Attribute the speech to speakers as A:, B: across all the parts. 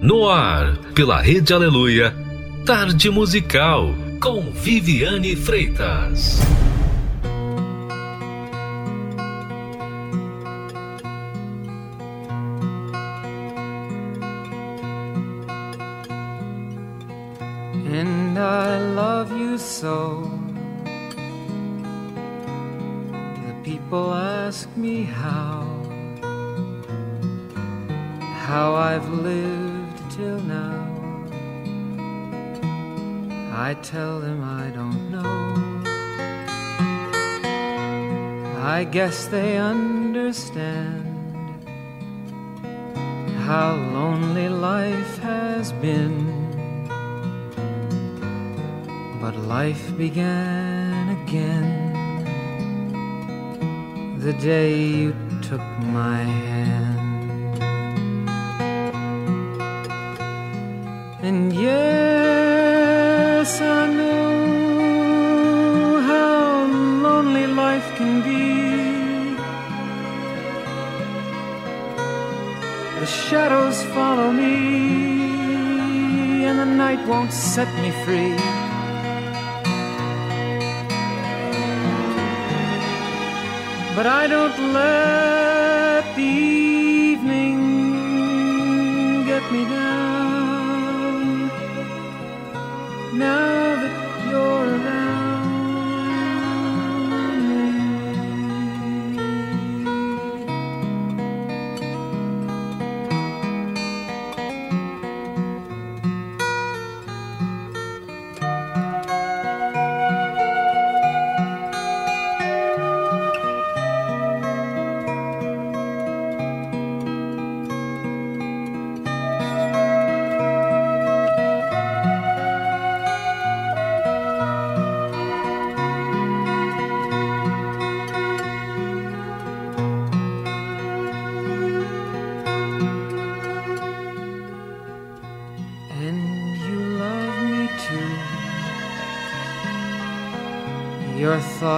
A: No ar, pela Rede Aleluia, Tarde Musical, com Viviane Freitas.
B: And I love you so. The people ask me how, how I've lived I tell them I don't know. I guess they understand how lonely life has been. But life began again the day you took my hand. Won't set me free. But I don't let the evening get me down.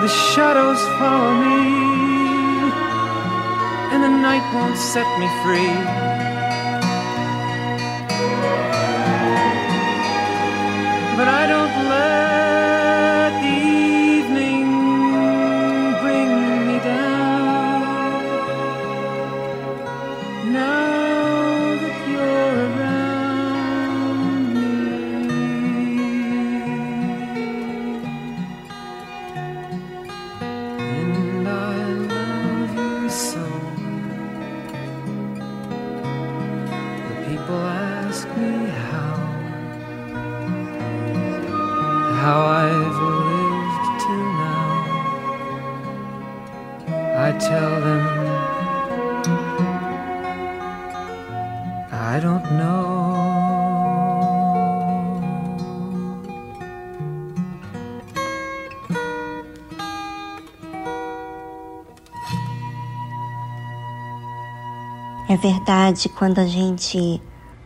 B: The shadows follow me, and the night won't set me free.
C: Verdade, quando a gente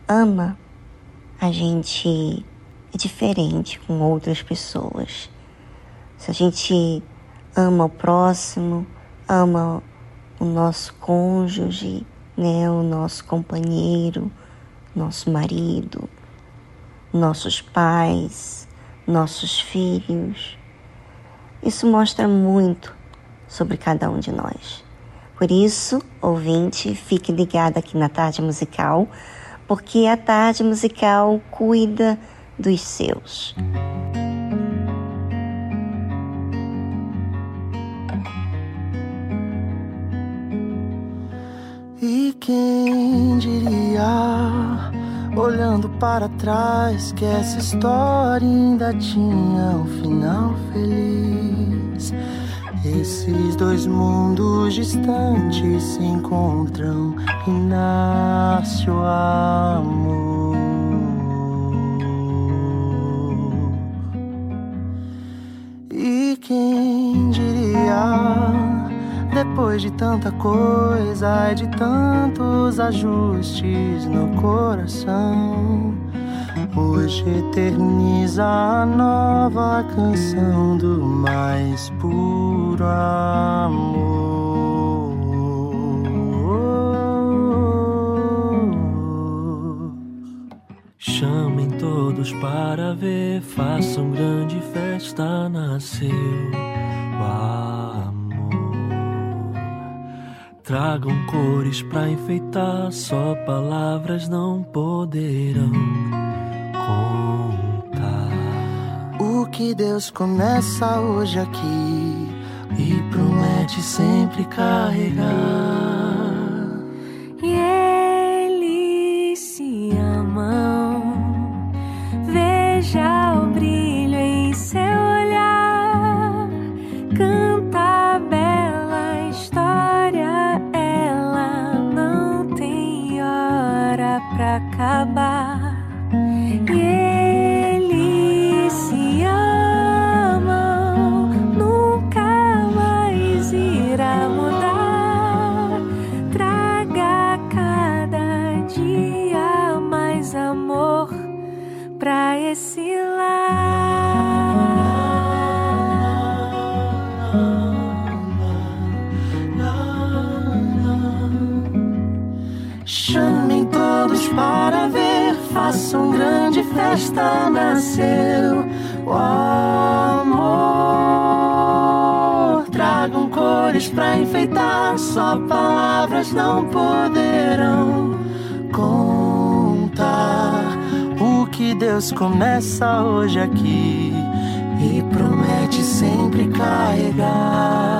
C: ama, a gente é diferente com outras pessoas. Se a gente ama o próximo, ama o nosso cônjuge, né, o nosso companheiro, nosso marido, nossos pais, nossos filhos. Isso mostra muito sobre cada um de nós. Por isso, ouvinte, fique ligado aqui na Tarde Musical, porque a Tarde Musical cuida dos seus.
D: E quem diria, olhando para trás, que essa história ainda tinha um final feliz? Esses dois mundos distantes se encontram e nasce o amor. E quem diria? Depois de tanta coisa e de tantos ajustes no coração, hoje eterniza a nova canção do mais puro amor.
E: Chamem todos para ver, façam grande festa, nasceu. Uau. Tragam cores pra enfeitar, só palavras não poderão
D: que Deus começa hoje aqui e promete sempre carregar. Nasceu o amor. Tragam cores pra enfeitar, só palavras não poderão contar o que Deus começa hoje aqui e promete sempre carregar.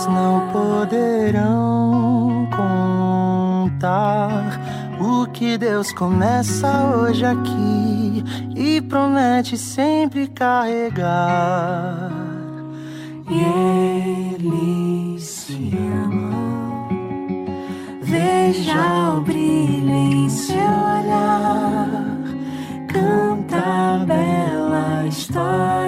D: Palavras não poderão contar o que Deus começa hoje aqui e promete sempre carregar. E Ele se ama. Veja o brilho em seu olhar, canta a bela história.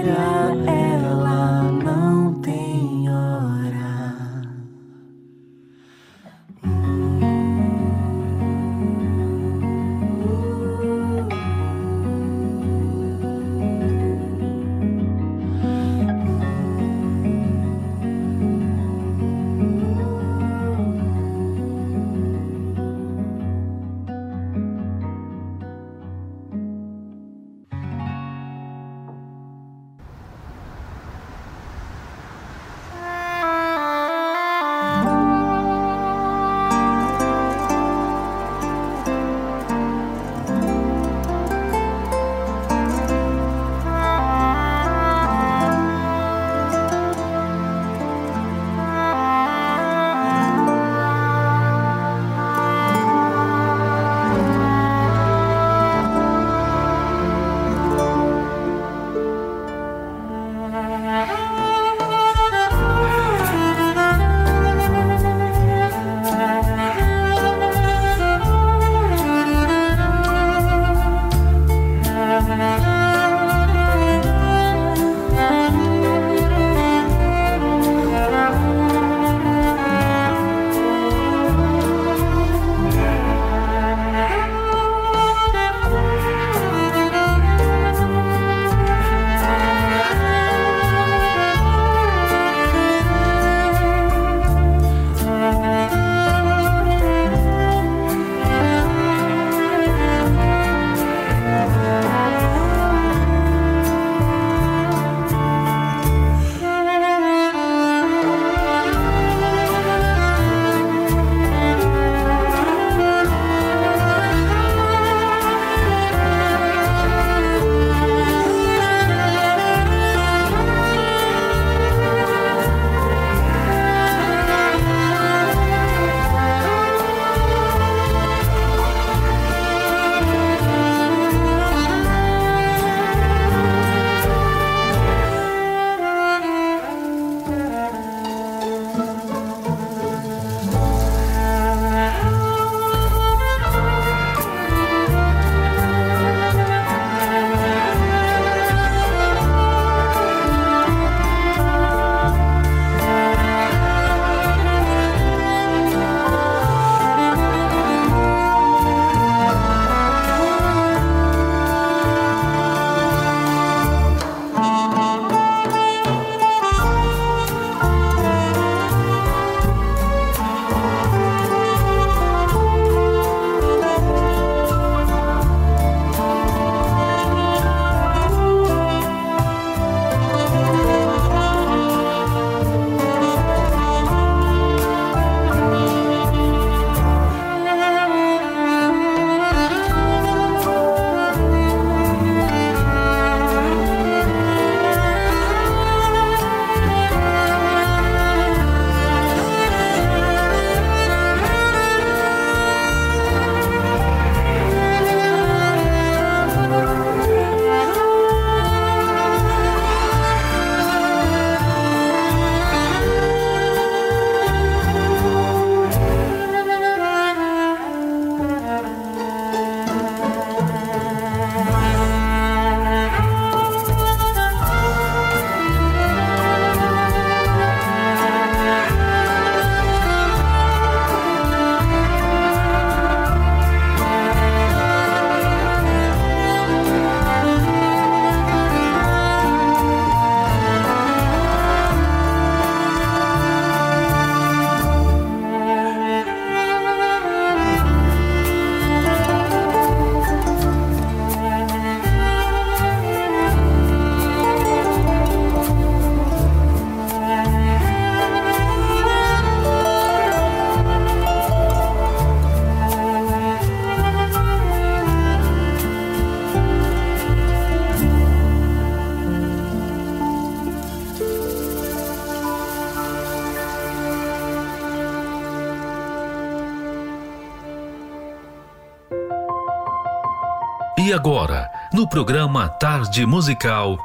A: No programa Tarde Musical,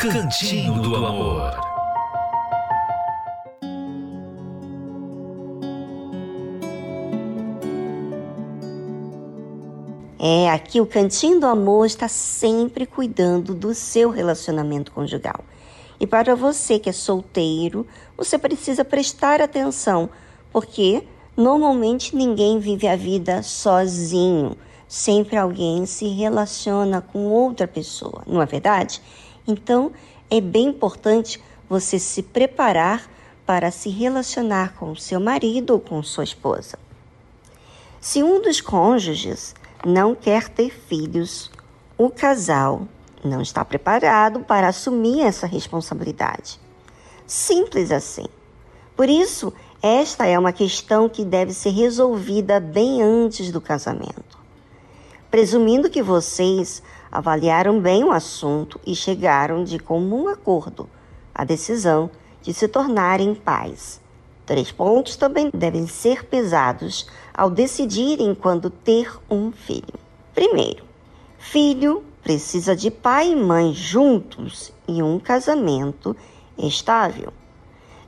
A: Cantinho do Amor.
C: É, aqui o Cantinho do Amor está sempre cuidando do seu relacionamento conjugal. E para você que é solteiro, você precisa prestar atenção, porque normalmente ninguém vive a vida sozinho. Sempre alguém se relaciona com outra pessoa, não é verdade? Então, é bem importante você se preparar para se relacionar com seu marido ou com sua esposa. Se um dos cônjuges não quer ter filhos, o casal não está preparado para assumir essa responsabilidade. Simples assim. Por isso, esta é uma questão que deve ser resolvida bem antes do casamento. Presumindo que vocês avaliaram bem o assunto e chegaram de comum acordo à decisão de se tornarem pais. Três pontos também devem ser pesados ao decidirem quando ter um filho. Primeiro, filho precisa de pai e mãe juntos e um casamento estável.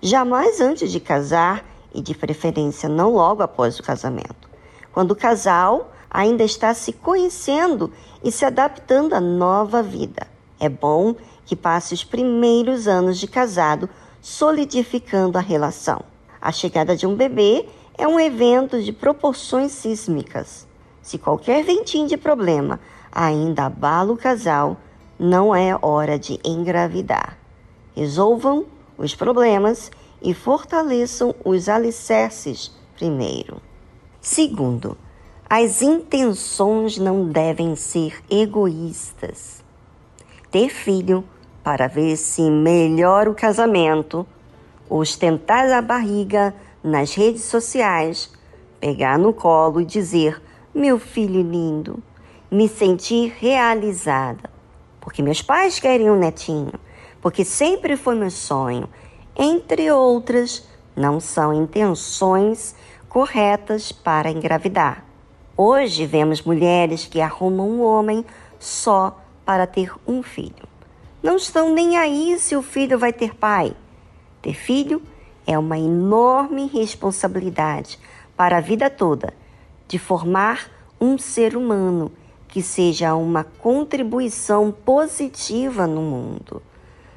C: Jamais antes de casar e de preferência não logo após o casamento. Quando o casal ainda está se conhecendo e se adaptando à nova vida. É bom que passe os primeiros anos de casado solidificando a relação. A chegada de um bebê é um evento de proporções sísmicas. Se qualquer ventinho de problema ainda abala o casal, não é hora de engravidar. Resolvam os problemas e fortaleçam os alicerces primeiro. Segundo, as intenções não devem ser egoístas. Ter filho para ver se melhora o casamento, ostentar a barriga nas redes sociais, pegar no colo e dizer: Meu filho lindo, me sentir realizada, porque meus pais querem um netinho, porque sempre foi meu sonho, entre outras, não são intenções corretas para engravidar. Hoje vemos mulheres que arrumam um homem só para ter um filho. Não estão nem aí se o filho vai ter pai. Ter filho é uma enorme responsabilidade para a vida toda de formar um ser humano que seja uma contribuição positiva no mundo.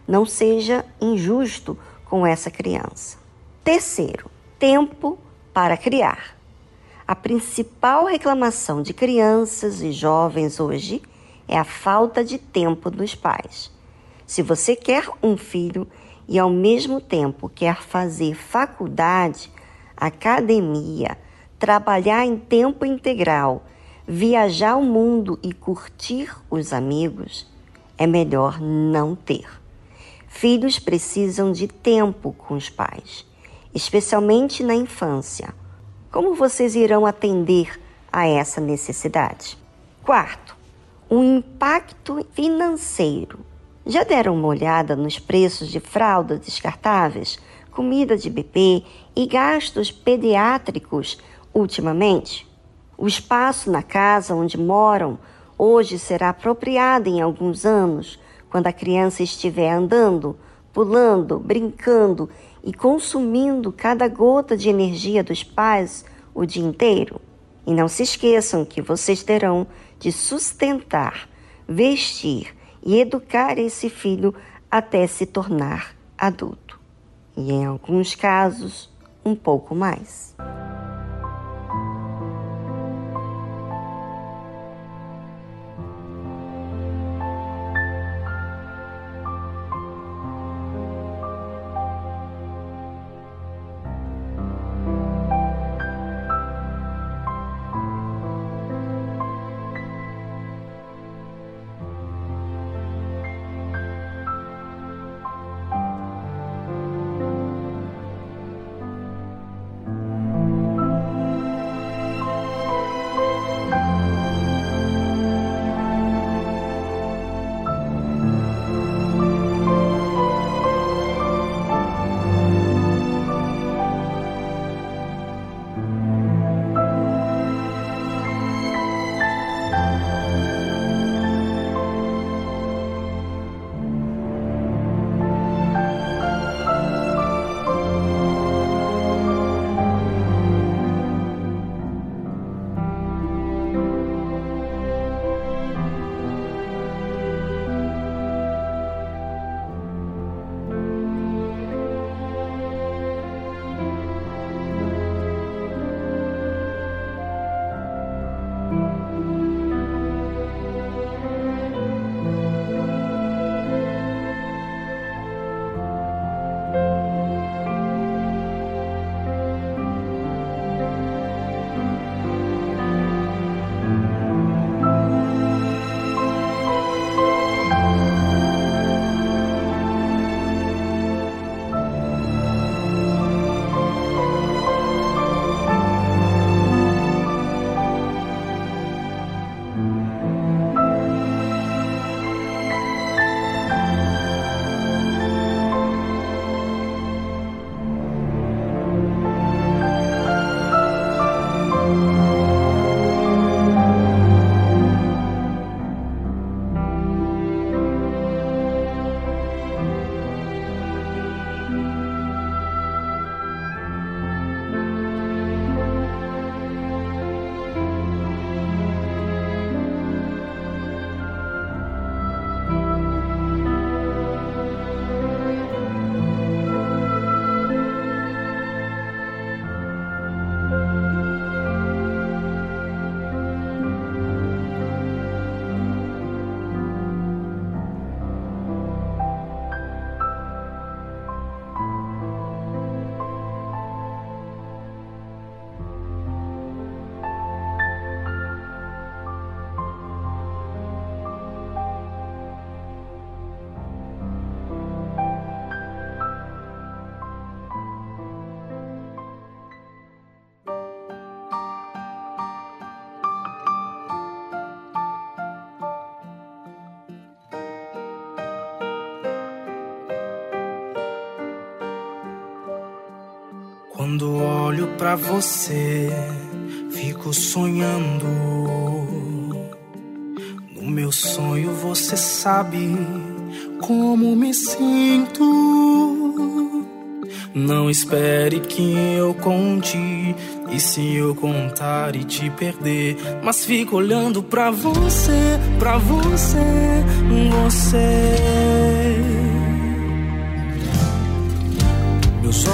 C: Não seja injusto com essa criança. Terceiro, tempo para criar. A principal reclamação de crianças e jovens hoje é a falta de tempo dos pais. Se você quer um filho, e ao mesmo tempo quer fazer faculdade, academia, trabalhar em tempo integral, viajar o mundo e curtir os amigos, é melhor não ter. Filhos precisam de tempo com os pais, especialmente na infância. Como vocês irão atender a essa necessidade? Quarto, o impacto financeiro já deram uma olhada nos preços de fraldas descartáveis, comida de bebê e gastos pediátricos ultimamente? O espaço na casa onde moram hoje será apropriado em alguns anos, quando a criança estiver andando, pulando, brincando e consumindo cada gota de energia dos pais o dia inteiro. E não se esqueçam que vocês terão de sustentar, vestir e educar esse filho até se tornar adulto. E em alguns casos, um pouco mais.
F: Olho para você, fico sonhando. No meu sonho você sabe como me sinto. Não espere que eu conte. E se eu contar e te perder, mas fico olhando pra você, pra você, você.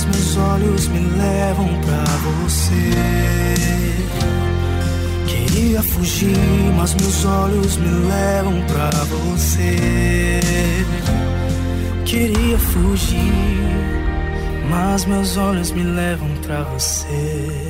F: Mas meus olhos me levam pra você. Queria fugir, mas meus olhos me levam pra você. Queria fugir, mas meus olhos me levam pra você.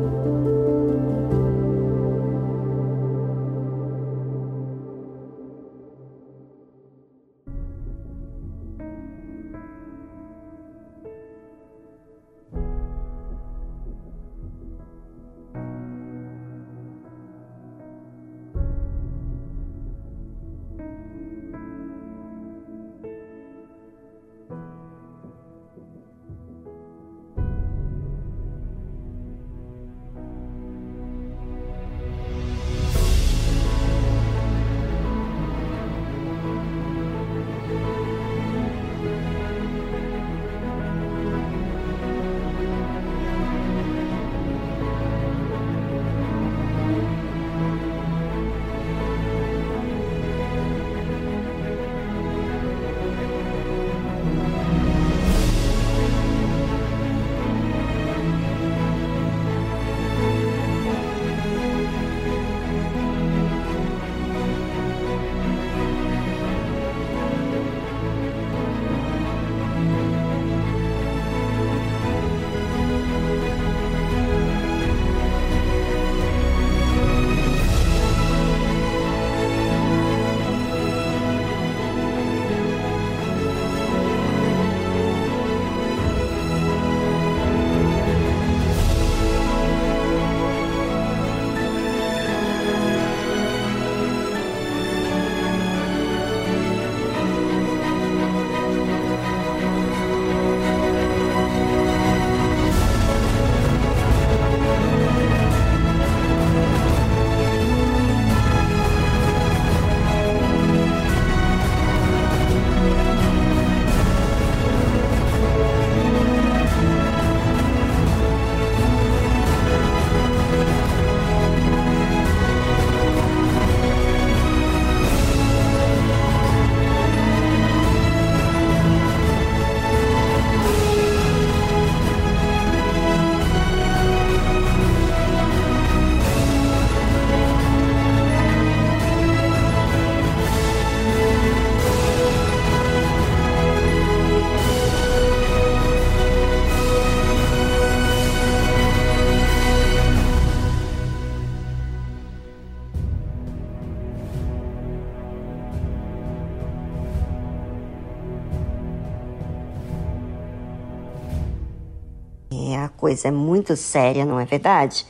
C: Coisa é muito séria, não é verdade?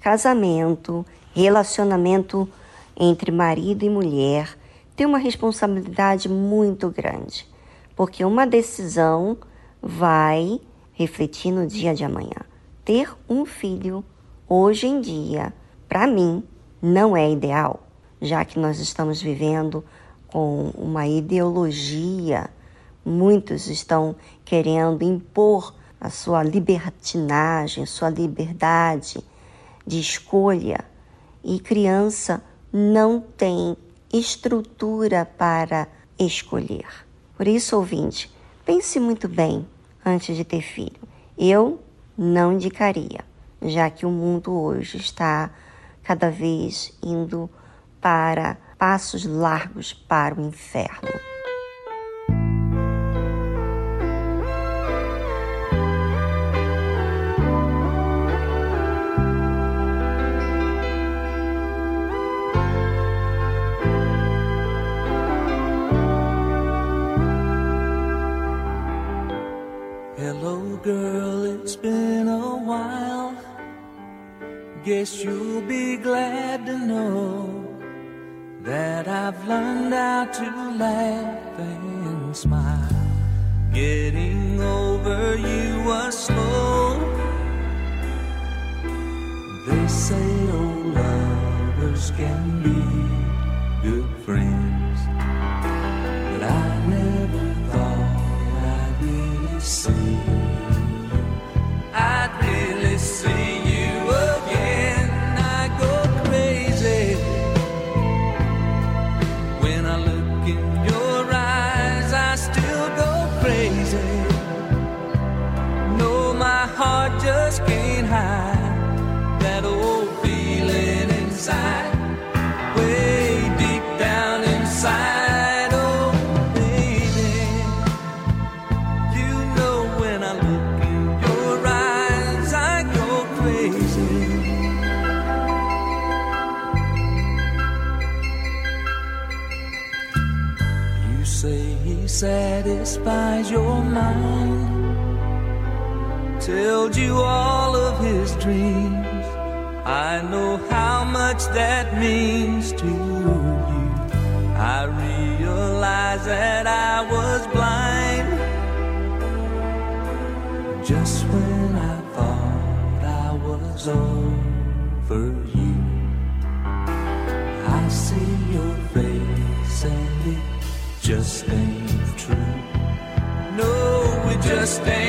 C: Casamento, relacionamento entre marido e mulher tem uma responsabilidade muito grande, porque uma decisão vai refletir no dia de amanhã. Ter um filho hoje em dia, para mim, não é ideal, já que nós estamos vivendo com uma ideologia, muitos estão querendo impor a sua libertinagem, sua liberdade de escolha, e criança não tem estrutura para escolher. Por isso, ouvinte, pense muito bem antes de ter filho. Eu não indicaria, já que o mundo hoje está cada vez indo para passos largos para o inferno.
G: Guess you'll be glad to know that I've learned how to laugh and smile. Getting over you was slow. They say old lovers can be good friends, but I never thought I'd really see. You all of his dreams. I know how much that means to you. I realize that I was blind just when I thought I was over you. I see your face and it just ain't true. No, it just ain't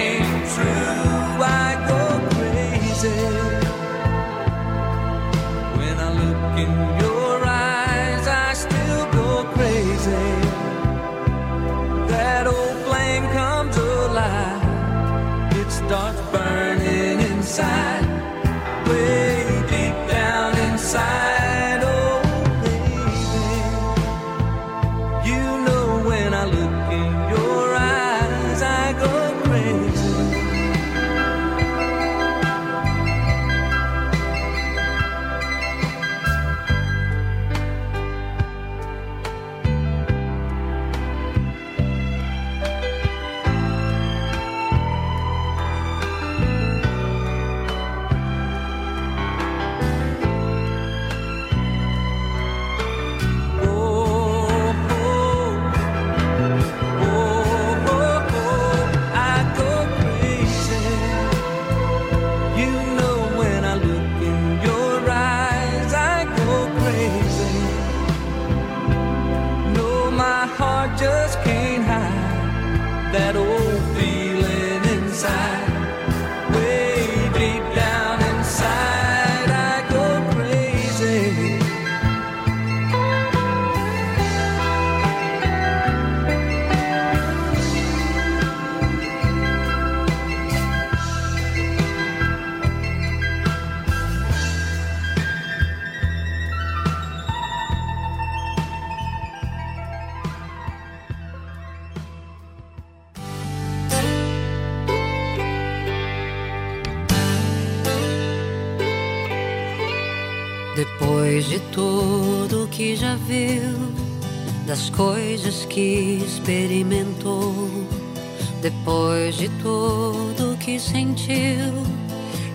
H: sentiu,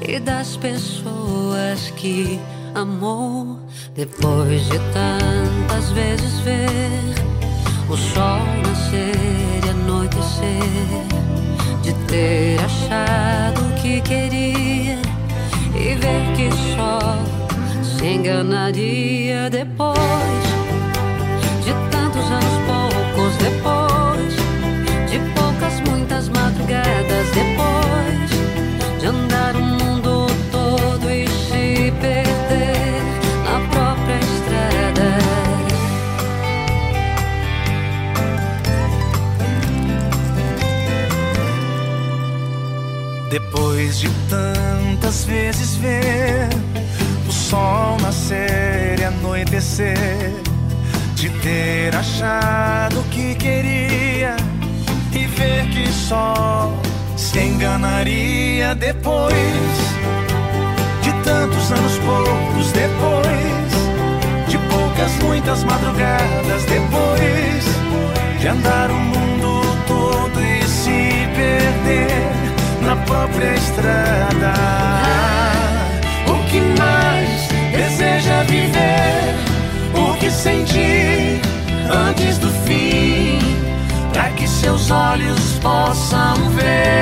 I: e das pessoas que amor. Depois de tantas vezes ver o sol nascer e anoitecer, de ter achado o que queria e ver que só se enganaria depois Depois de
J: tantas vezes ver o sol nascer e anoitecer, de ter achado o que queria e ver que só se enganaria depois de tantos anos poucos depois de poucas muitas madrugadas depois de andar o mundo todo e se perder na própria estrada. O que mais deseja viver? O que sentir antes do fim? Para que seus olhos possam ver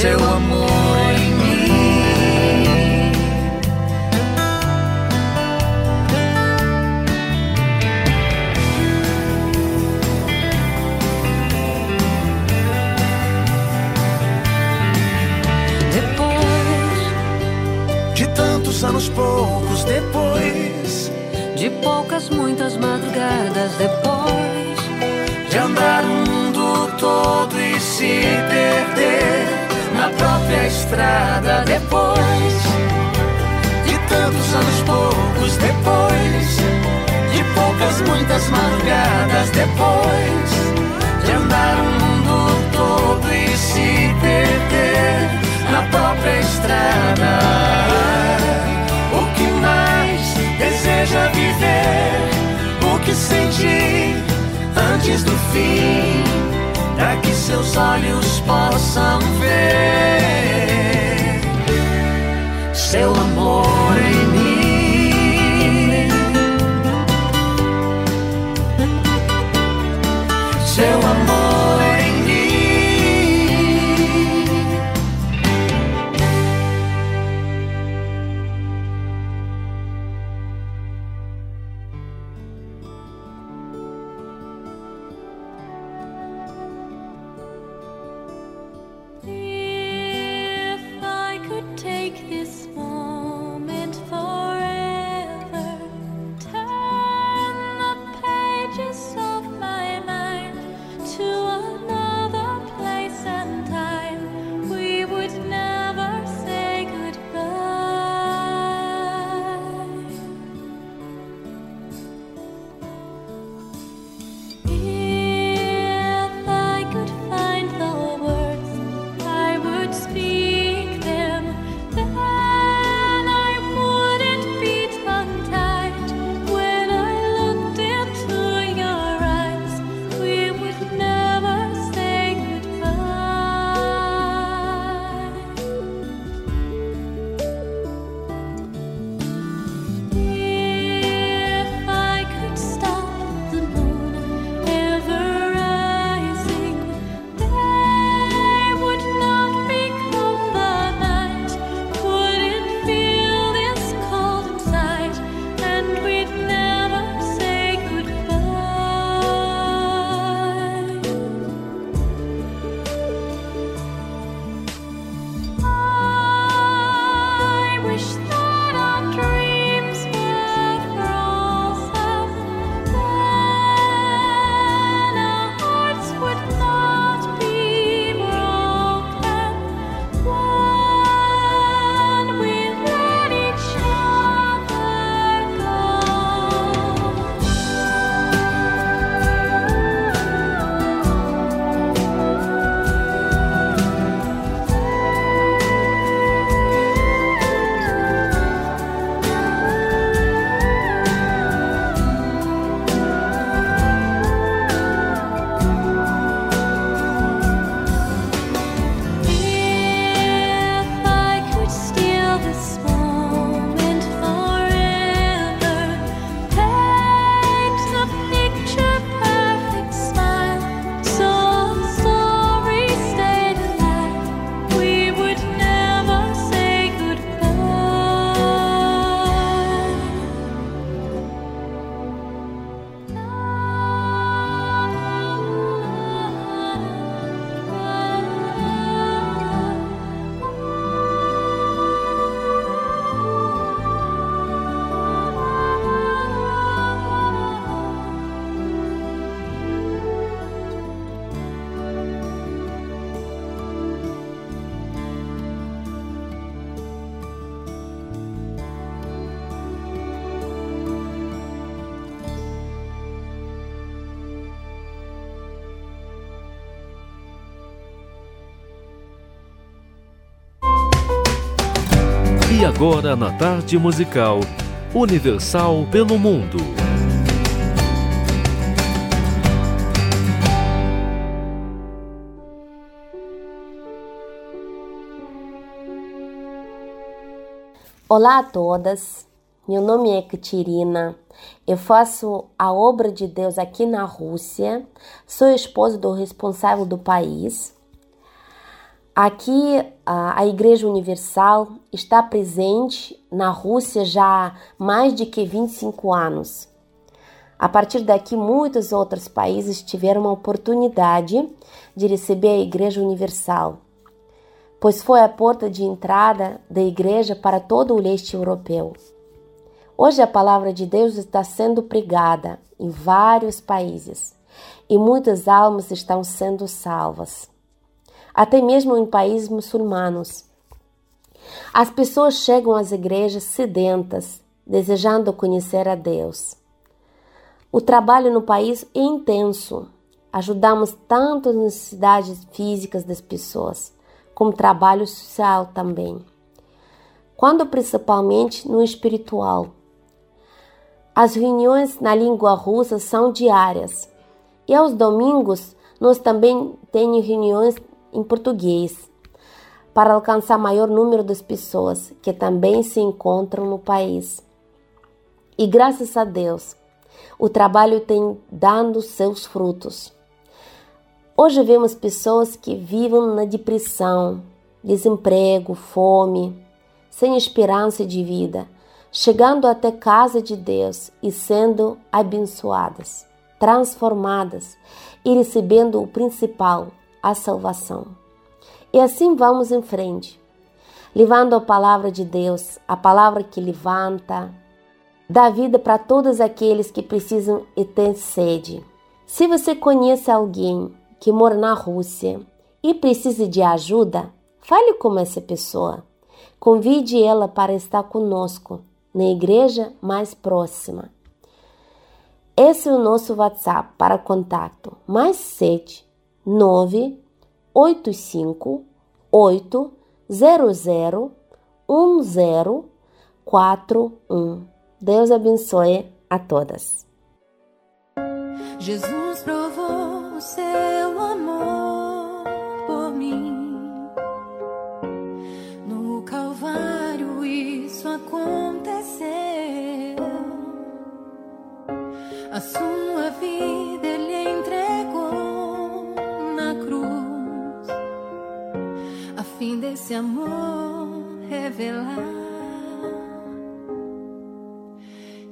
J: seu amor mim. anos poucos depois.
I: De poucas, muitas madrugadas depois.
J: De andar o mundo todo e se perder na própria estrada depois. De tantos anos poucos depois. De poucas, muitas madrugadas depois. De andar o mundo todo e se perder na própria estrada deseja viver o que senti antes do fim, para que seus olhos possam ver seu amor em
A: agora na tarde musical Universal pelo Mundo.
K: Olá a todas, meu nome é Katirina, eu faço a obra de Deus aqui na Rússia, sou esposa do responsável do país. Aqui a Igreja Universal está presente na Rússia já há mais de que 25 anos. A partir daqui, muitos outros países tiveram a oportunidade de receber a Igreja Universal pois foi a porta de entrada da igreja para todo o leste europeu. Hoje a palavra de Deus está sendo pregada em vários países e muitas almas estão sendo salvas, até mesmo em países muçulmanos. As pessoas chegam às igrejas sedentas, desejando conhecer a Deus. O trabalho no país é intenso. Ajudamos tanto as necessidades físicas das pessoas como trabalho social também. Quando principalmente no espiritual. As reuniões na língua russa são diárias e aos domingos nós também temos reuniões em português para alcançar maior número de pessoas que também se encontram no país. E graças a Deus, o trabalho tem dado seus frutos. Hoje vemos pessoas que vivem na depressão, desemprego, fome, sem esperança de vida, chegando até casa de Deus e sendo abençoadas, transformadas e recebendo o principal, a salvação. E assim vamos em frente, levando a palavra de Deus, a palavra que levanta, dá vida para todos aqueles que precisam e têm sede. Se você conhece alguém que mora na Rússia e precisa de ajuda, fale com essa pessoa. Convide ela para estar conosco na igreja mais próxima. Esse é o nosso WhatsApp para contato: mais 7 9 85 8 00 1041. Deus abençoe a todas.
H: Jesus provou o seu amor por mim. No Calvário isso aconteceu. A sua vida fim desse amor revelar.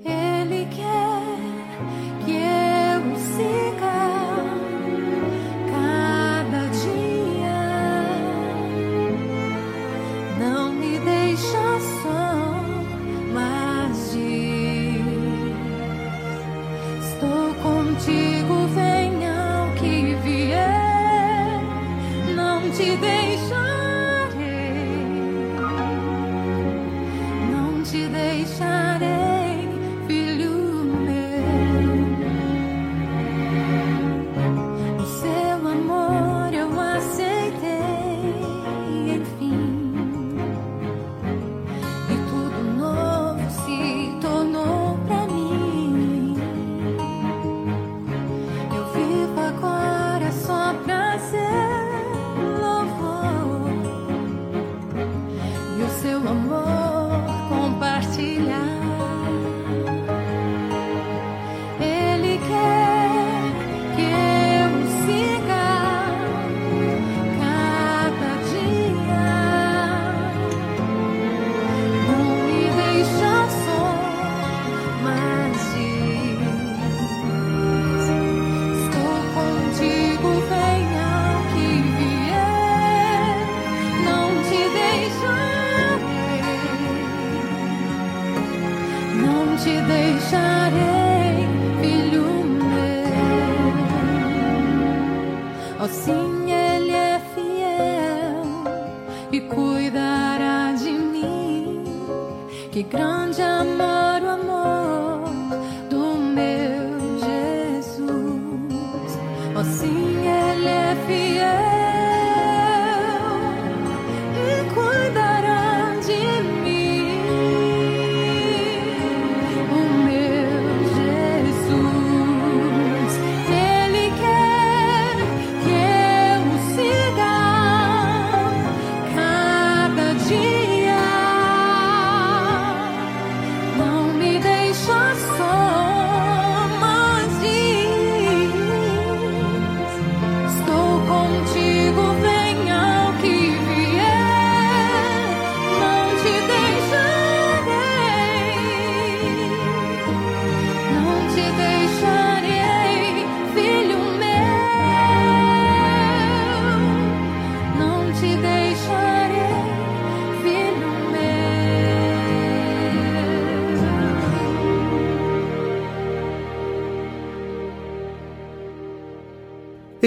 H: Ele quer não te deixarei, filho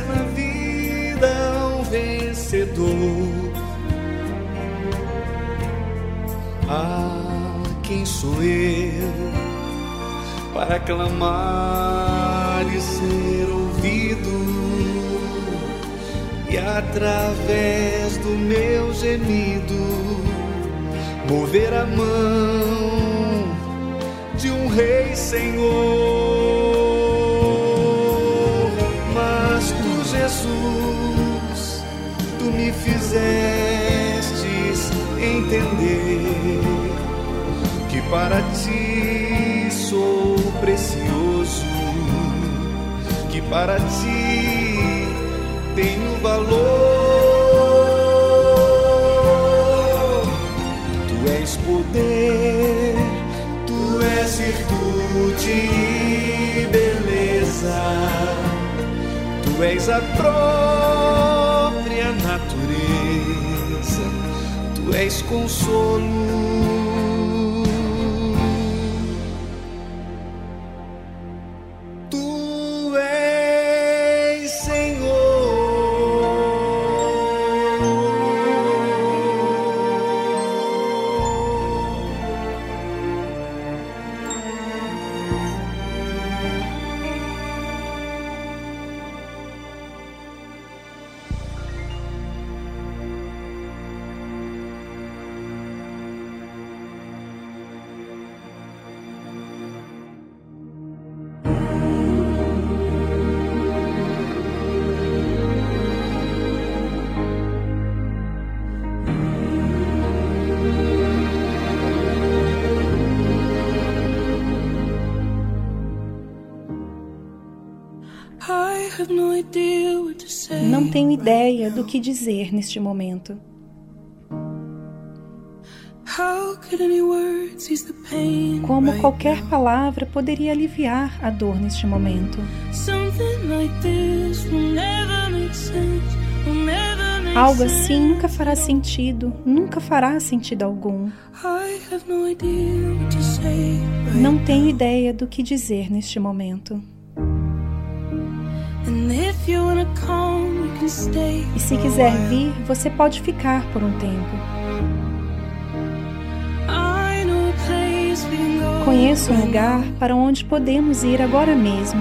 L: ser na vida um vencedor. Ah, quem sou eu para clamar e ser ouvido? E através do meu gemido, mover a mão de um rei, Senhor. fizestes entender que para ti
A: sou precioso, que para ti tenho valor. Tu és poder, tu és virtude e beleza, tu és a prova és consolo.
M: Que dizer neste momento. Como qualquer palavra poderia aliviar a dor neste momento. Algo assim nunca fará sentido, nunca fará sentido algum. Não tenho ideia do que dizer neste momento. E se quiser vir, você pode ficar por um tempo. Conheço um lugar para onde podemos ir agora mesmo.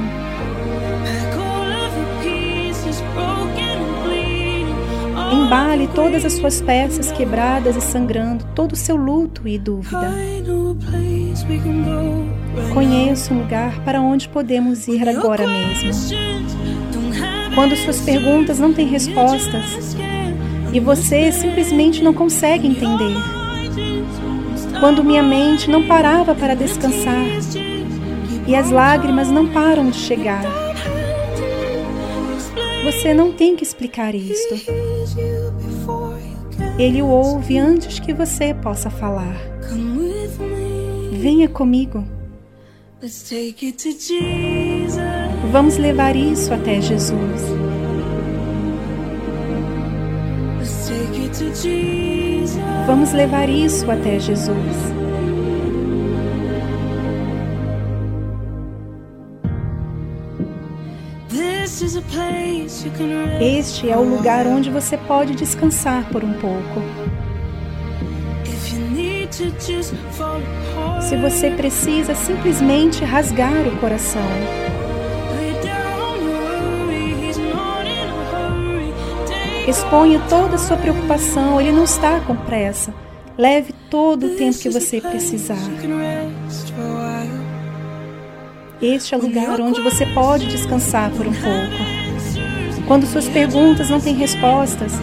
M: Embale todas as suas peças quebradas e sangrando, todo o seu luto e dúvida. Conheço um lugar para onde podemos ir agora mesmo. Quando suas perguntas não têm respostas e você simplesmente não consegue entender. Quando minha mente não parava para descansar e as lágrimas não param de chegar. Você não tem que explicar isto. Ele o ouve antes que você possa falar. Venha comigo.
N: Let's take it to Jesus.
M: Vamos levar isso até Jesus. Vamos levar isso até Jesus. Este é o lugar onde você pode descansar por um pouco. Se você precisa simplesmente rasgar o coração, exponha toda a sua preocupação, ele não está com pressa. Leve todo o tempo que você precisar. Este é o lugar onde você pode descansar por um pouco. Quando suas perguntas não têm respostas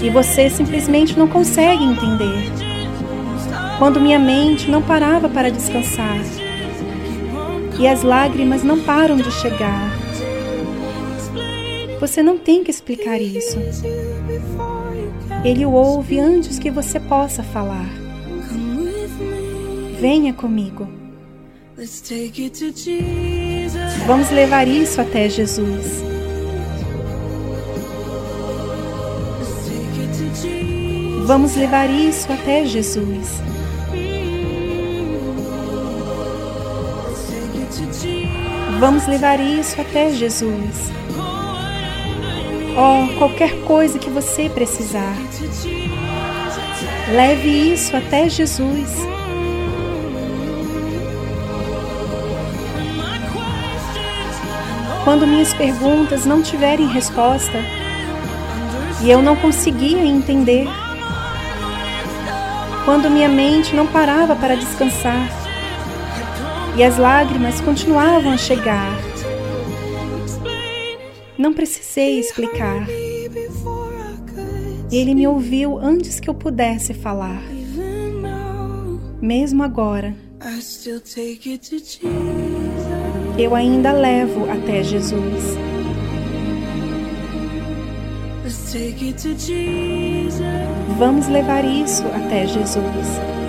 M: e você simplesmente não consegue entender. Quando minha mente não parava para descansar e as lágrimas não param de chegar. Você não tem que explicar isso. Ele o ouve antes que você possa falar. Venha comigo. Vamos levar isso até Jesus. Vamos levar isso até Jesus. Vamos levar isso até Jesus. Oh, qualquer coisa que você precisar, leve isso até Jesus. Quando minhas perguntas não tiverem resposta e eu não conseguia entender, quando minha mente não parava para descansar e as lágrimas continuavam a chegar, não precisei explicar. Ele me ouviu antes que eu pudesse falar. Mesmo agora, Eu ainda levo até Jesus. Vamos levar isso até Jesus.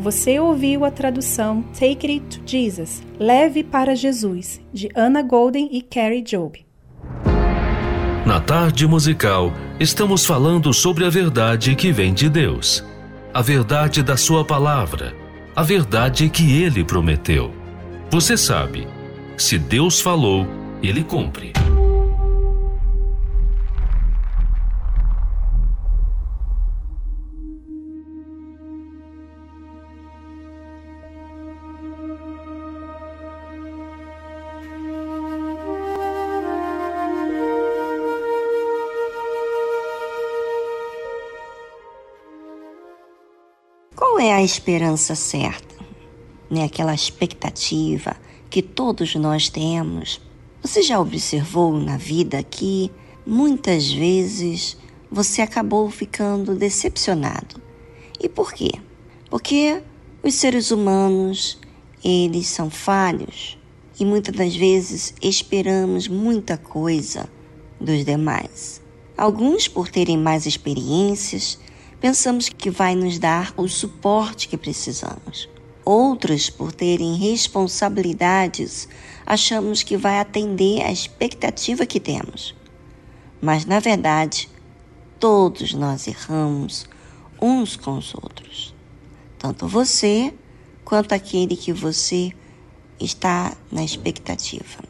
M: Você ouviu a tradução Take It to Jesus, Leve para Jesus, de Anna Golden e Carrie Job.
A: Na tarde musical, estamos falando sobre a verdade que vem de Deus, a verdade da Sua palavra, a verdade que Ele prometeu. Você sabe, se Deus falou, Ele cumpre.
C: A esperança certa? Né? Aquela expectativa que todos nós temos. Você já observou na vida que muitas vezes você acabou ficando decepcionado. E por quê? Porque os seres humanos, eles são falhos e muitas das vezes esperamos muita coisa dos demais. Alguns, por terem mais experiências, pensamos que vai nos dar o suporte que precisamos. Outros, por terem responsabilidades, achamos que vai atender à expectativa que temos. Mas, na verdade, todos nós erramos uns com os outros. Tanto você quanto aquele que você está na expectativa.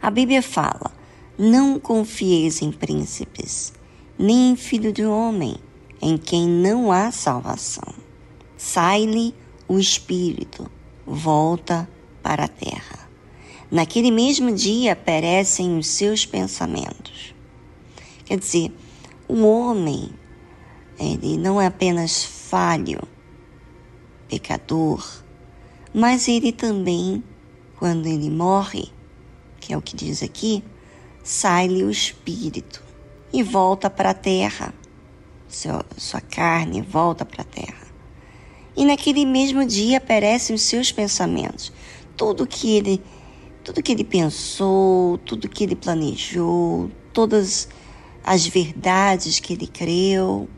C: A Bíblia fala: não confieis em príncipes, nem em filho de homem em quem não há salvação. Sai-lhe o espírito, volta para a terra. Naquele mesmo dia perecem os seus pensamentos. Quer dizer, o homem, ele não é apenas falho, pecador, mas ele também, quando ele morre, que é o que diz aqui, sai-lhe o espírito e volta para a terra seu, sua carne volta para a terra. E naquele mesmo dia perecem os seus pensamentos. Tudo que ele, tudo que ele pensou, tudo que ele planejou, todas as verdades que ele creu,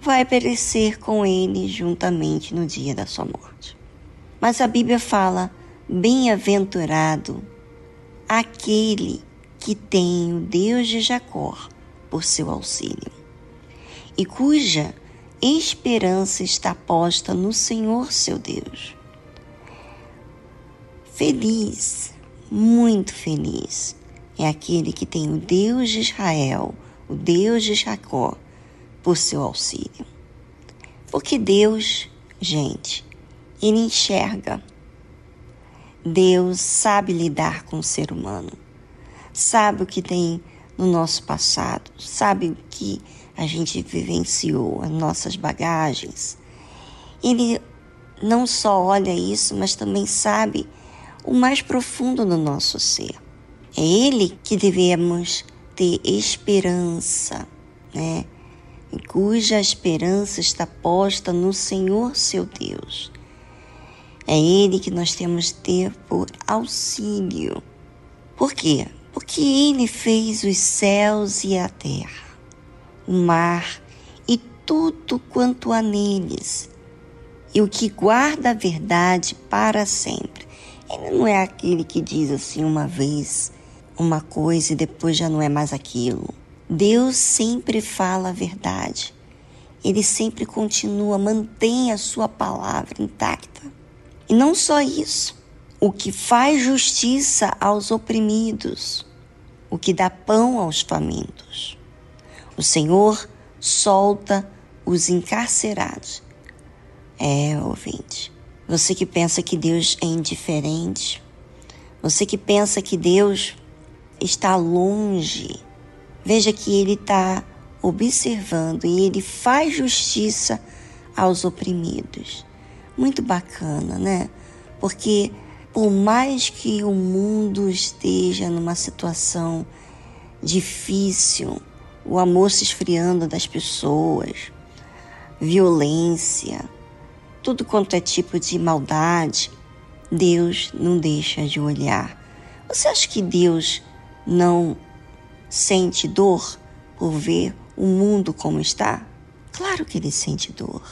C: vai perecer com ele juntamente no dia da sua morte. Mas a Bíblia fala: bem-aventurado aquele que tem o Deus de Jacó por seu auxílio e cuja esperança está posta no Senhor seu Deus. Feliz, muito feliz, é aquele que tem o Deus de Israel, o Deus de Jacó, por seu auxílio. Porque Deus, gente, ele enxerga. Deus sabe lidar com o ser humano, sabe o que tem no nosso passado, sabe o que a gente vivenciou, as nossas bagagens. Ele não só olha isso, mas também sabe o mais profundo do nosso ser. É ele que devemos ter esperança, né? cuja esperança está posta no Senhor seu Deus. É Ele que nós temos que ter por auxílio. Por quê? Porque Ele fez os céus e a terra o mar e tudo quanto há neles, e o que guarda a verdade para sempre. Ele não é aquele que diz assim uma vez uma coisa e depois já não é mais aquilo. Deus sempre fala a verdade. Ele sempre continua, mantém a sua palavra intacta. E não só isso, o que faz justiça aos oprimidos, o que dá pão aos famintos. O Senhor solta os encarcerados. É, ouvinte, você que pensa que Deus é indiferente, você que pensa que Deus está longe, veja que Ele está observando e Ele faz justiça aos oprimidos. Muito bacana, né? Porque por mais que o mundo esteja numa situação difícil, o amor se esfriando das pessoas, violência, tudo quanto é tipo de maldade, Deus não deixa de olhar. Você acha que Deus não sente dor por ver o mundo como está? Claro que ele sente dor.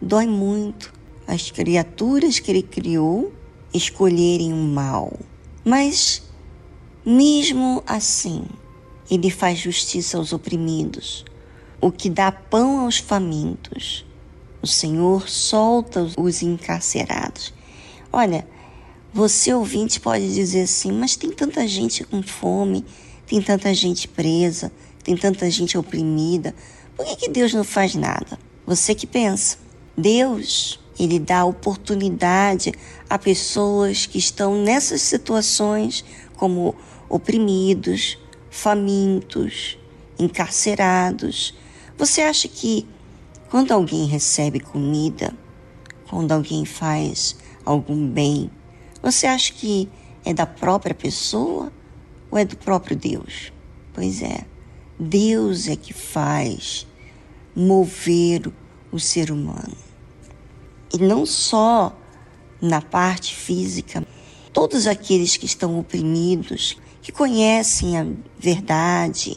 C: Dói muito as criaturas que ele criou escolherem o mal. Mas, mesmo assim, ele faz justiça aos oprimidos, o que dá pão aos famintos. O Senhor solta os encarcerados. Olha, você ouvinte pode dizer assim, mas tem tanta gente com fome, tem tanta gente presa, tem tanta gente oprimida. Por que, que Deus não faz nada? Você que pensa. Deus, ele dá oportunidade a pessoas que estão nessas situações como oprimidos, famintos, encarcerados. Você acha que quando alguém recebe comida, quando alguém faz algum bem, você acha que é da própria pessoa ou é do próprio Deus? Pois é, Deus é que faz mover o ser humano. E não só na parte física, todos aqueles que estão oprimidos, que conhecem a verdade,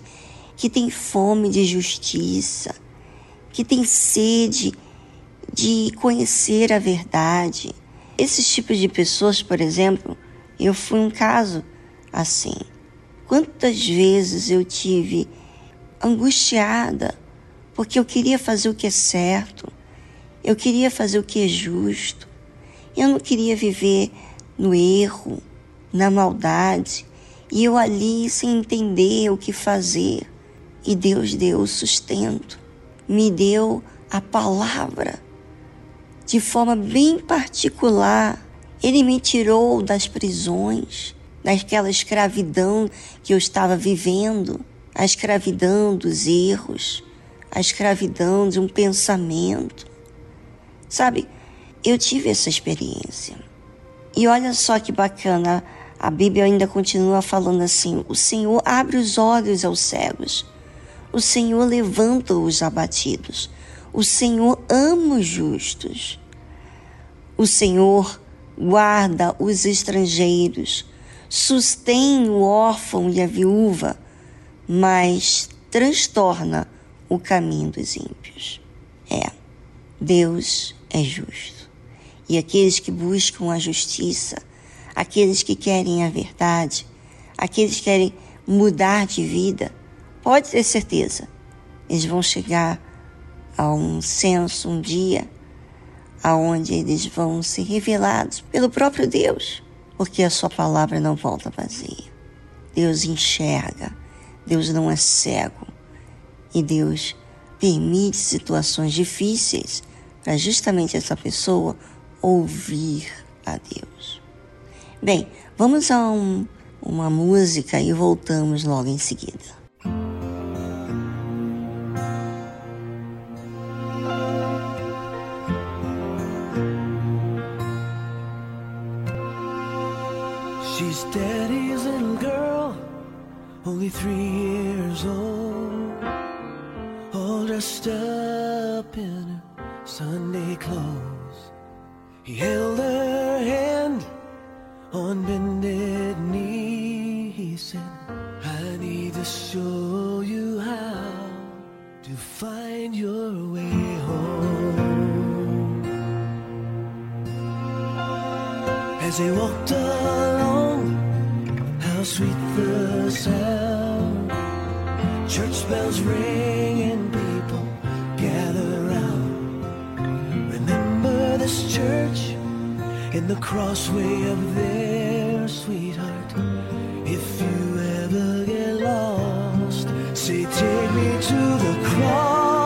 C: que têm fome de justiça, que têm sede de conhecer a verdade. Esses tipos de pessoas, por exemplo, eu fui um caso assim. Quantas vezes eu tive angustiada porque eu queria fazer o que é certo, eu queria fazer o que é justo, eu não queria viver no erro, na maldade, e eu ali sem entender o que fazer. E Deus deu o sustento, me deu a palavra de forma bem particular. Ele me tirou das prisões, daquela escravidão que eu estava vivendo, a escravidão dos erros, a escravidão de um pensamento. Sabe, eu tive essa experiência. E olha só que bacana, a Bíblia ainda continua falando assim: o Senhor abre os olhos aos cegos, o Senhor levanta os abatidos, o Senhor ama os justos, o Senhor guarda os estrangeiros, sustém o órfão e a viúva, mas transtorna o caminho dos ímpios. É, Deus é justo. E aqueles que buscam a justiça, aqueles que querem a verdade, aqueles que querem mudar de vida, pode ter certeza, eles vão chegar a um senso um dia aonde eles vão ser revelados pelo próprio Deus, porque a sua palavra não volta vazia. Deus enxerga, Deus não é cego e Deus permite situações difíceis para justamente essa pessoa ouvir a Deus. Bem, vamos a um, uma música e voltamos logo em seguida.
O: She's daddy's little girl, only three years old, all dressed up in her Sunday clothes. He held her hand on bended knee. He said, I need to show you how to find your way home. As they walked along, how sweet the sound. Church bells ring and people gather round. Remember this church in the crossway of their sweetheart. If you ever get lost, say, Take me to the cross,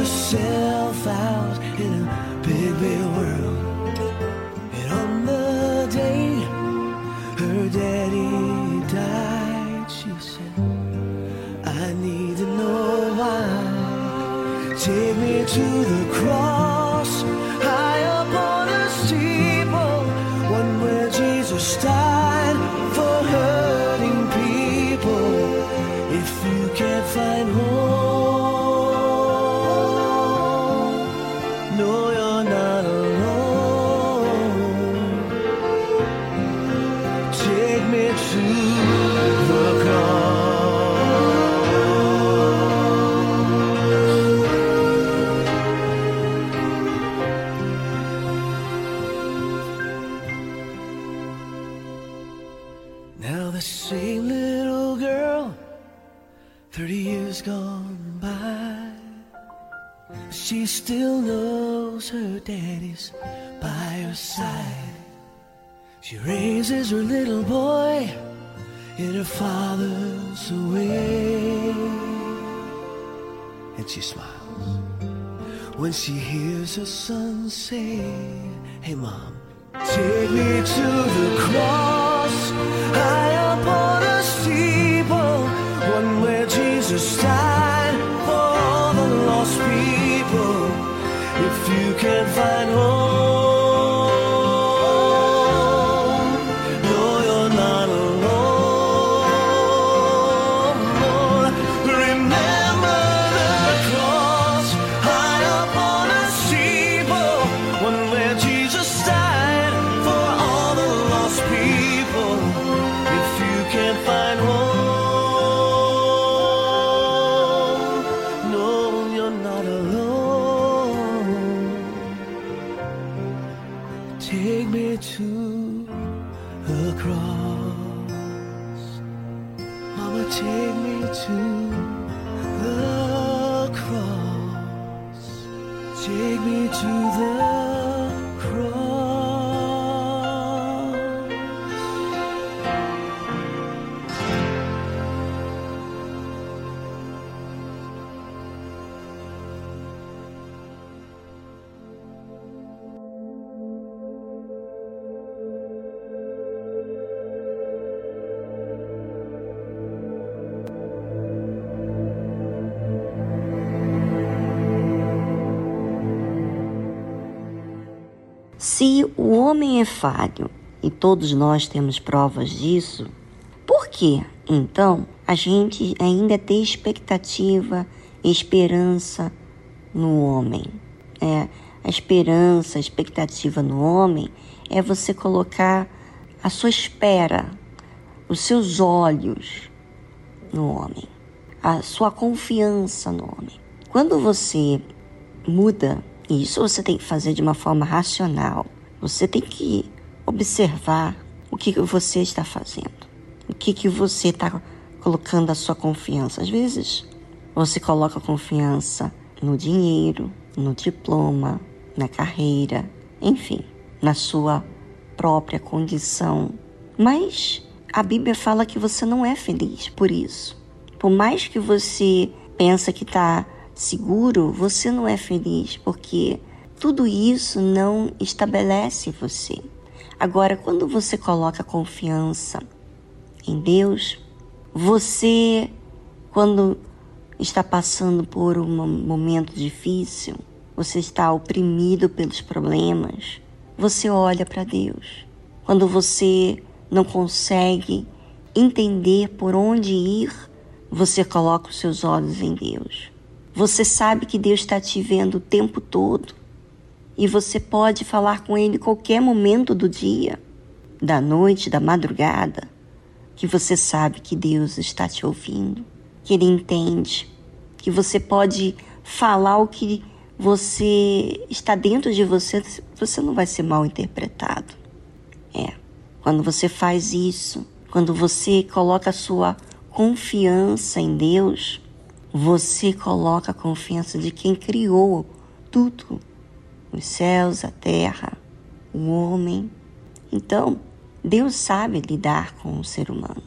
O: herself out in a big, big world. And on the day her daddy died, she said, I need to know why. Take me to the cross, her little boy in her father's way. And she smiles when she hears her son say, Hey mom, take me to the cross, high up on a steeple, one where Jesus died for all the lost people. If you can't find home,
C: é falho e todos nós temos provas disso, por que então a gente ainda tem expectativa, esperança no homem? É, a esperança, a expectativa no homem é você colocar a sua espera, os seus olhos no homem, a sua confiança no homem. Quando você muda, e isso você tem que fazer de uma forma racional, você tem que observar o que você está fazendo, o que, que você está colocando a sua confiança. Às vezes, você coloca confiança no dinheiro, no diploma, na carreira, enfim, na sua própria condição. Mas a Bíblia fala que você não é feliz por isso. Por mais que você pensa que está seguro, você não é feliz porque tudo isso não estabelece você. Agora, quando você coloca confiança em Deus, você, quando está passando por um momento difícil, você está oprimido pelos problemas, você olha para Deus. Quando você não consegue entender por onde ir, você coloca os seus olhos em Deus. Você sabe que Deus está te vendo o tempo todo e você pode falar com Ele qualquer momento do dia, da noite, da madrugada, que você sabe que Deus está te ouvindo, que Ele entende, que você pode falar o que você está dentro de você, você não vai ser mal interpretado. É, quando você faz isso, quando você coloca a sua confiança em Deus, você coloca a confiança de quem criou tudo, os céus, a terra, o homem. Então, Deus sabe lidar com o ser humano.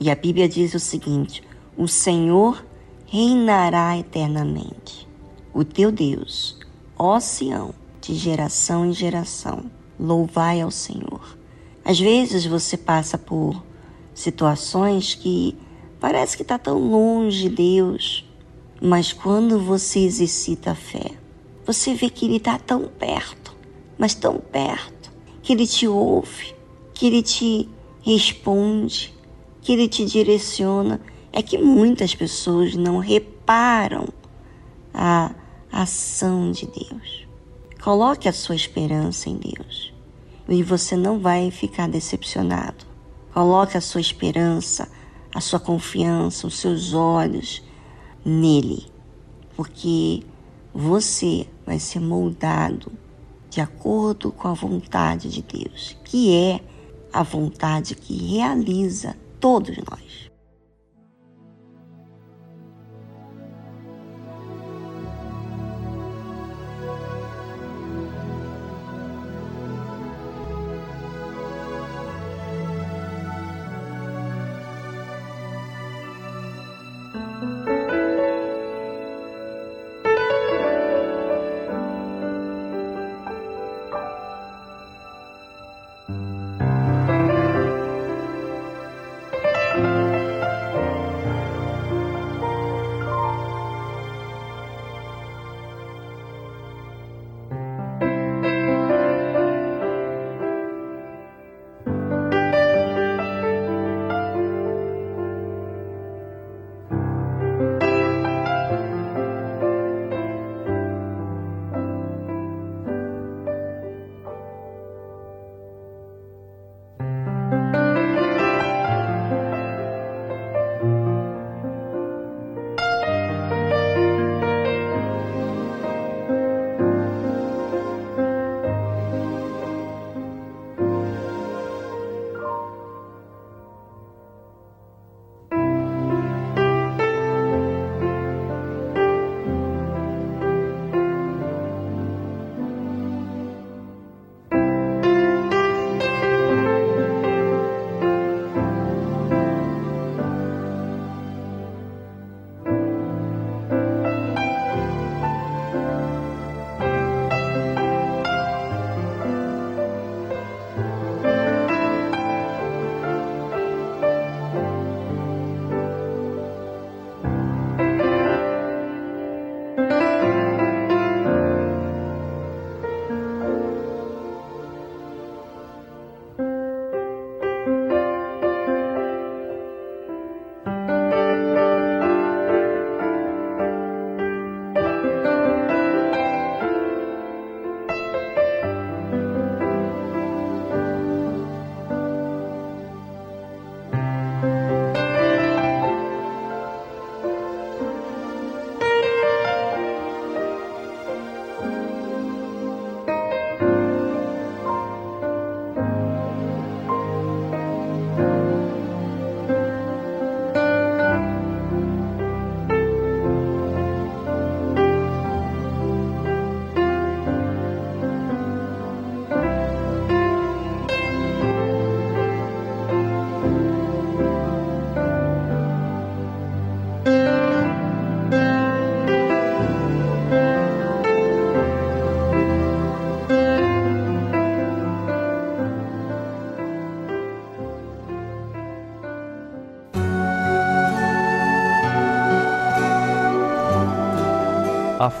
C: E a Bíblia diz o seguinte: o Senhor reinará eternamente. o teu Deus, ó Sião, de geração em geração. Louvai ao Senhor. Às vezes você passa por situações que parece que está tão longe de Deus, mas quando você exercita a fé, você vê que Ele está tão perto, mas tão perto, que Ele te ouve, que Ele te responde, que Ele te direciona. É que muitas pessoas não reparam a ação de Deus. Coloque a sua esperança em Deus e você não vai ficar decepcionado. Coloque a sua esperança, a sua confiança, os seus olhos nele, porque você vai ser moldado de acordo com a vontade de Deus, que é a vontade que realiza todos nós.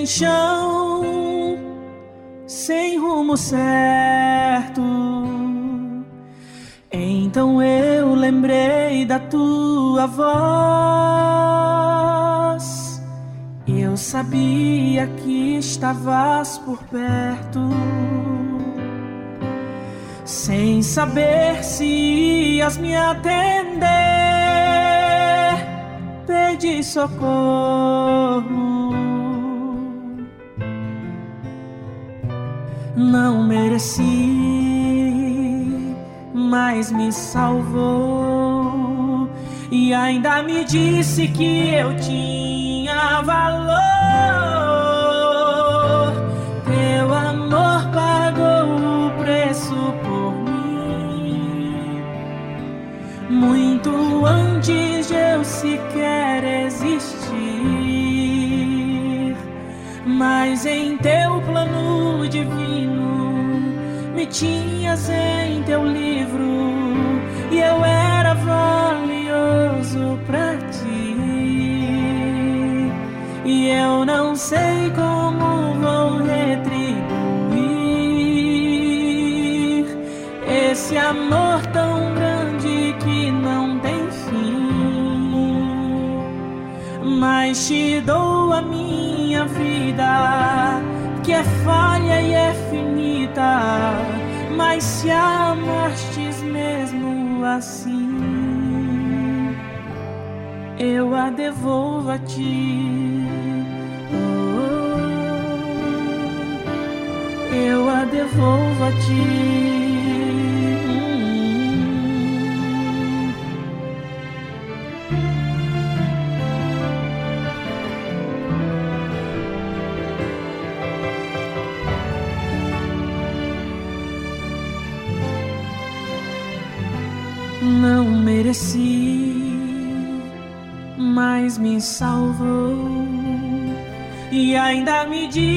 P: sem
L: chão, sem rumo certo. Então eu lembrei da tua voz. Eu sabia que estavas por perto, sem saber se ias me atender. Pedi socorro pereci, mas me salvou e ainda me disse que eu tinha valor. Teu amor pagou o preço por mim, muito antes de eu sequer existir. Mas em teu plano tinhas em teu livro e eu era valioso pra ti. E eu não sei como vou retribuir esse amor tão grande que não tem fim. Mas te dou a minha vida, que é falha e é finita. Mas se amastes mesmo assim, eu a devolvo a ti. Oh, eu a devolvo a ti.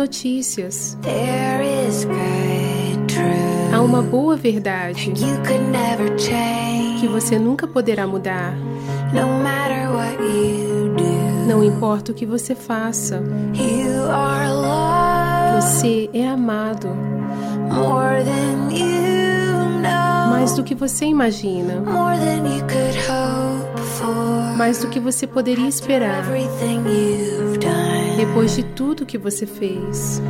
M: Notícias. Há uma boa verdade que você nunca poderá mudar. Não importa o que você faça, você é amado. mais do que você imagina, mais do que você poderia esperar depois de tudo que você fez.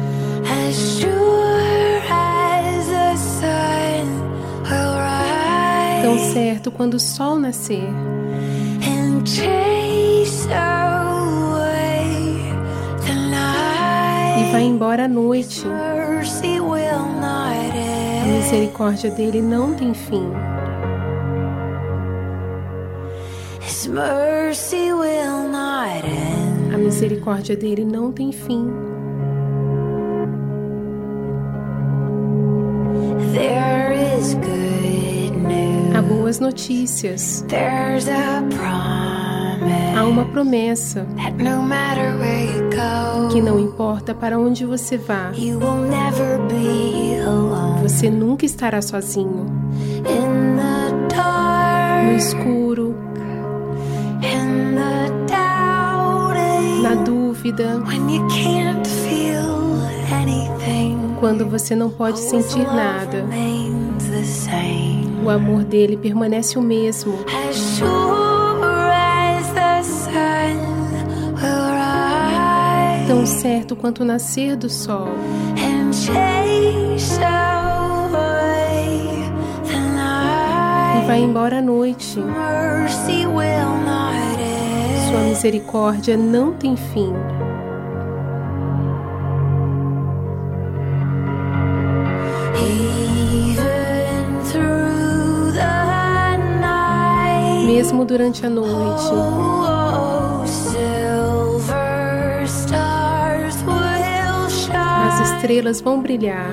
M: Tão certo quando o sol nascer e vai embora à noite, a misericórdia dele não tem fim.
Q: His mercy will
M: misericórdia dele não tem fim. Há boas notícias. Há uma promessa que não importa para onde você vá, você nunca estará sozinho. No escuro, dúvida,
Q: when you can't feel anything.
M: quando você não pode sentir nada. O amor dele permanece o mesmo. Tão certo quanto o nascer do sol e vai embora à noite. Sua misericórdia não tem fim. Mesmo durante a noite, as estrelas vão brilhar.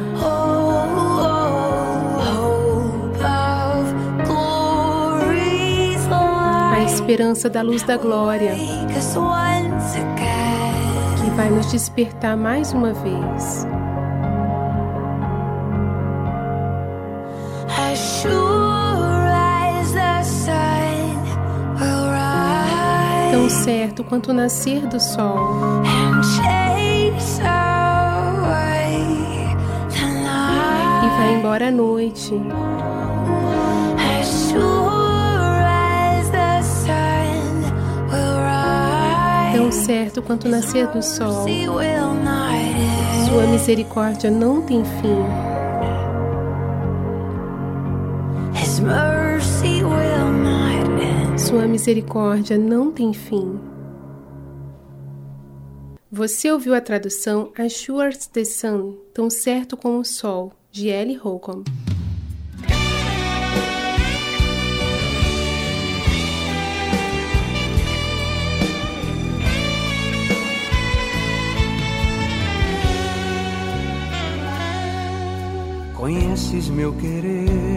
M: A esperança da luz da glória que vai nos despertar mais uma vez. Tão certo quanto o nascer do sol. E vai embora à noite. Tão certo quanto o nascer do sol, sua misericórdia não tem fim. Misericórdia não tem fim. Você ouviu a tradução As Sure as the Sun, tão certo como o sol, de Ellie Holcomb.
G: Conheces meu querer,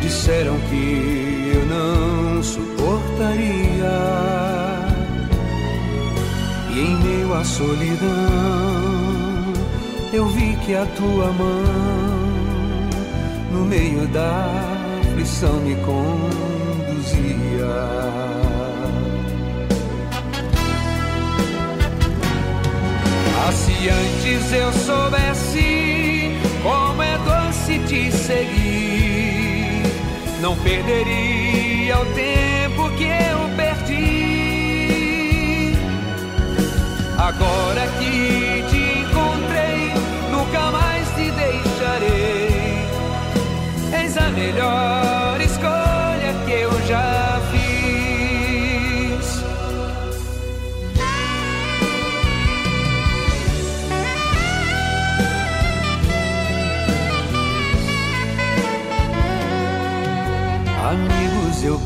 G: Disseram que eu não suportaria. E em meio à solidão, eu vi que a tua mão, no meio da aflição, me conduzia. Ah, se antes eu soubesse como é doce te seguir, não perderia o tempo que eu perdi. Agora que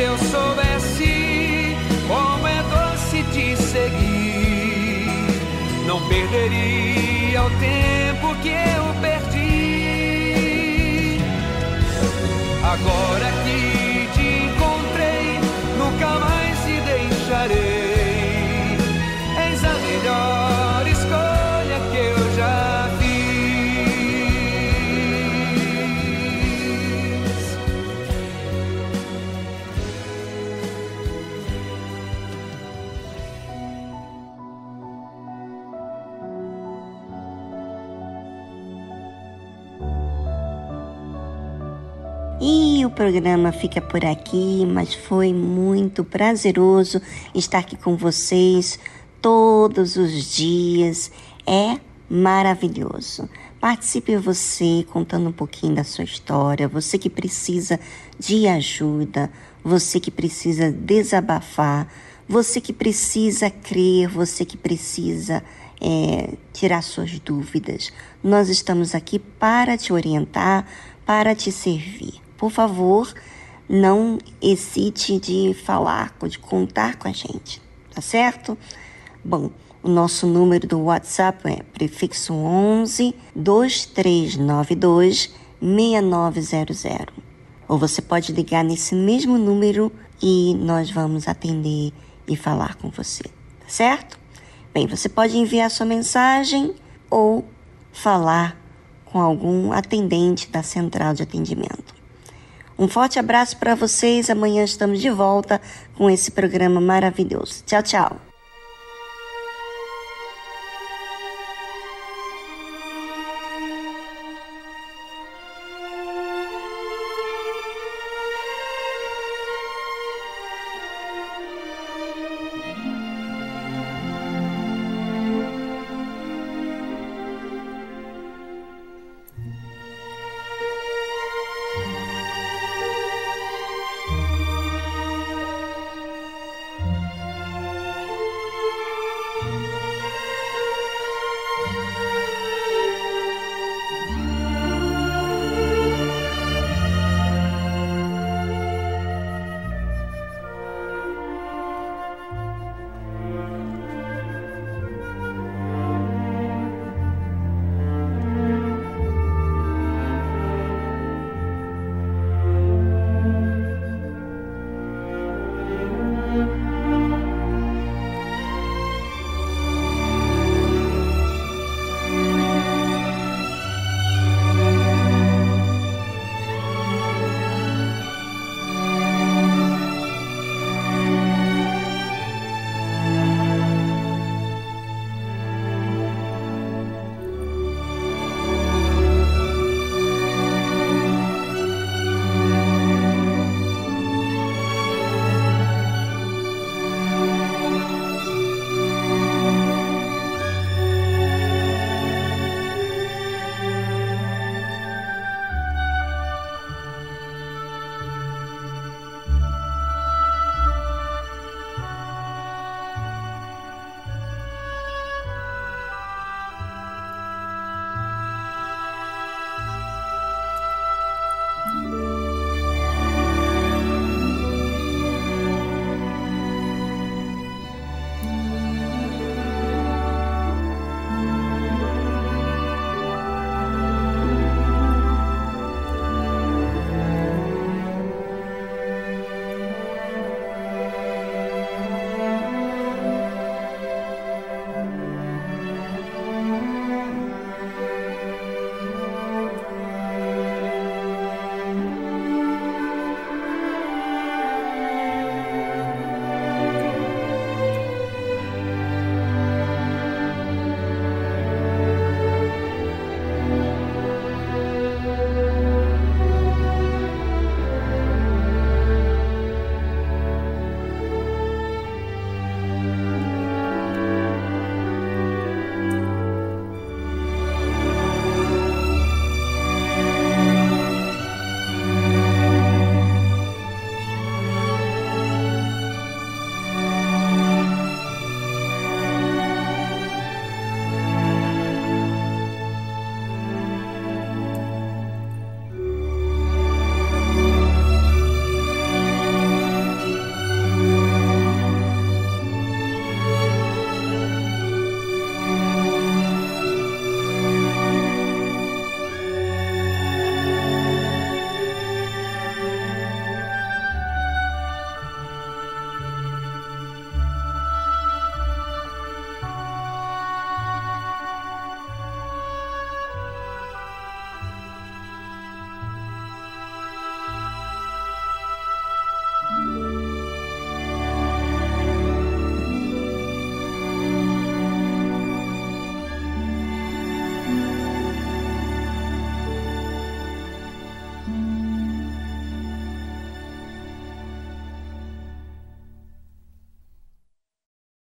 G: Antes eu soubesse como é doce te seguir. Não perderia o tempo que eu perdi. Agora que
C: programa fica por aqui, mas foi muito prazeroso estar aqui com vocês todos os dias. É maravilhoso. Participe você contando um pouquinho da sua história, você que precisa de ajuda, você que precisa desabafar, você que precisa crer, você que precisa é, tirar suas dúvidas. Nós estamos aqui para te orientar, para te servir. Por favor, não hesite de falar, de contar com a gente, tá certo? Bom, o nosso número do WhatsApp é prefixo 11 2392 6900. Ou você pode ligar nesse mesmo número e nós vamos atender e falar com você, tá certo? Bem, você pode enviar sua mensagem ou falar com algum atendente da central de atendimento. Um forte abraço para vocês. Amanhã estamos de volta com esse programa maravilhoso. Tchau, tchau.